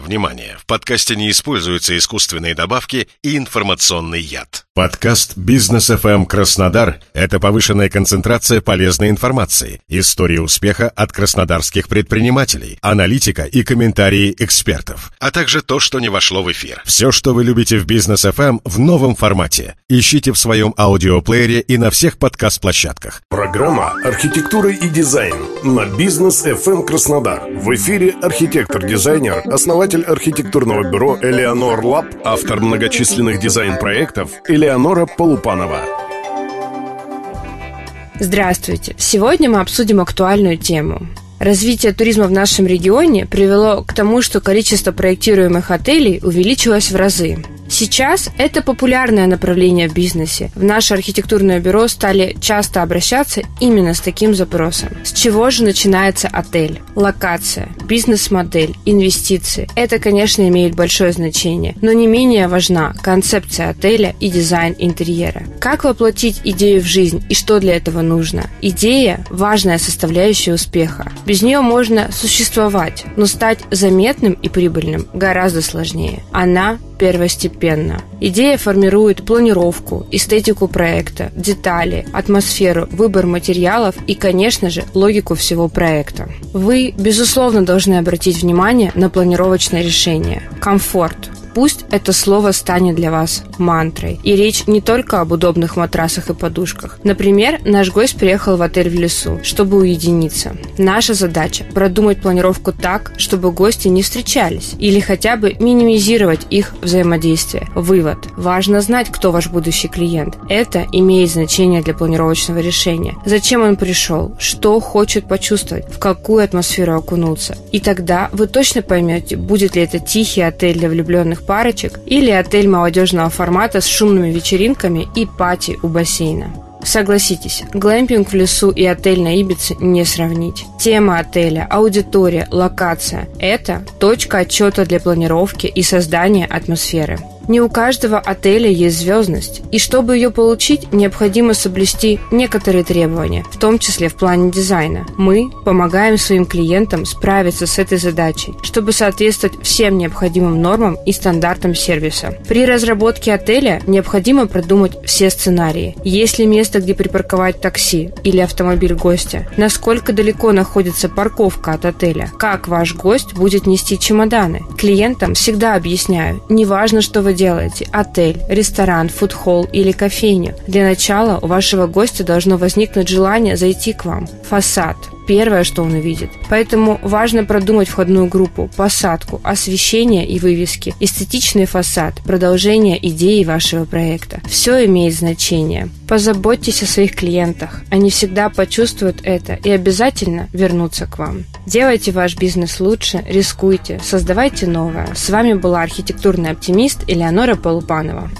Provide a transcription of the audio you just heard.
Внимание! В подкасте не используются искусственные добавки и информационный яд. Подкаст «Бизнес FM Краснодар» — это повышенная концентрация полезной информации, истории успеха от краснодарских предпринимателей, аналитика и комментарии экспертов, а также то, что не вошло в эфир. Все, что вы любите в «Бизнес FM в новом формате. Ищите в своем аудиоплеере и на всех подкаст-площадках. Программа «Архитектура и дизайн» на «Бизнес FM Краснодар». В эфире архитектор-дизайнер, основатель архитектурного бюро «Элеонор Лаб», автор многочисленных дизайн-проектов Элеонора Полупанова. Здравствуйте! Сегодня мы обсудим актуальную тему. Развитие туризма в нашем регионе привело к тому, что количество проектируемых отелей увеличилось в разы. Сейчас это популярное направление в бизнесе. В наше архитектурное бюро стали часто обращаться именно с таким запросом. С чего же начинается отель? Локация, бизнес-модель, инвестиции. Это, конечно, имеет большое значение, но не менее важна концепция отеля и дизайн интерьера. Как воплотить идею в жизнь и что для этого нужно? Идея – важная составляющая успеха. Без нее можно существовать, но стать заметным и прибыльным гораздо сложнее. Она первостепенно. Идея формирует планировку, эстетику проекта, детали, атмосферу, выбор материалов и, конечно же, логику всего проекта. Вы, безусловно, должны обратить внимание на планировочное решение. Комфорт, Пусть это слово станет для вас мантрой. И речь не только об удобных матрасах и подушках. Например, наш гость приехал в отель в лесу, чтобы уединиться. Наша задача – продумать планировку так, чтобы гости не встречались, или хотя бы минимизировать их взаимодействие. Вывод. Важно знать, кто ваш будущий клиент. Это имеет значение для планировочного решения. Зачем он пришел? Что хочет почувствовать? В какую атмосферу окунуться? И тогда вы точно поймете, будет ли это тихий отель для влюбленных парочек или отель молодежного формата с шумными вечеринками и пати у бассейна. Согласитесь, глэмпинг в лесу и отель на Ибице не сравнить. Тема отеля, аудитория, локация – это точка отчета для планировки и создания атмосферы. Не у каждого отеля есть звездность, и чтобы ее получить, необходимо соблюсти некоторые требования, в том числе в плане дизайна. Мы помогаем своим клиентам справиться с этой задачей, чтобы соответствовать всем необходимым нормам и стандартам сервиса. При разработке отеля необходимо продумать все сценарии. Есть ли место, где припарковать такси или автомобиль гостя? Насколько далеко находится парковка от отеля? Как ваш гость будет нести чемоданы? Клиентам всегда объясняю, неважно, что вы делаете – отель, ресторан, фудхолл или кофейню. Для начала у вашего гостя должно возникнуть желание зайти к вам. Фасад – первое, что он увидит. Поэтому важно продумать входную группу, посадку, освещение и вывески, эстетичный фасад, продолжение идеи вашего проекта. Все имеет значение. Позаботьтесь о своих клиентах. Они всегда почувствуют это и обязательно вернутся к вам. Делайте ваш бизнес лучше, рискуйте, создавайте новое. С вами была архитектурный оптимист Элеонора Полупанова.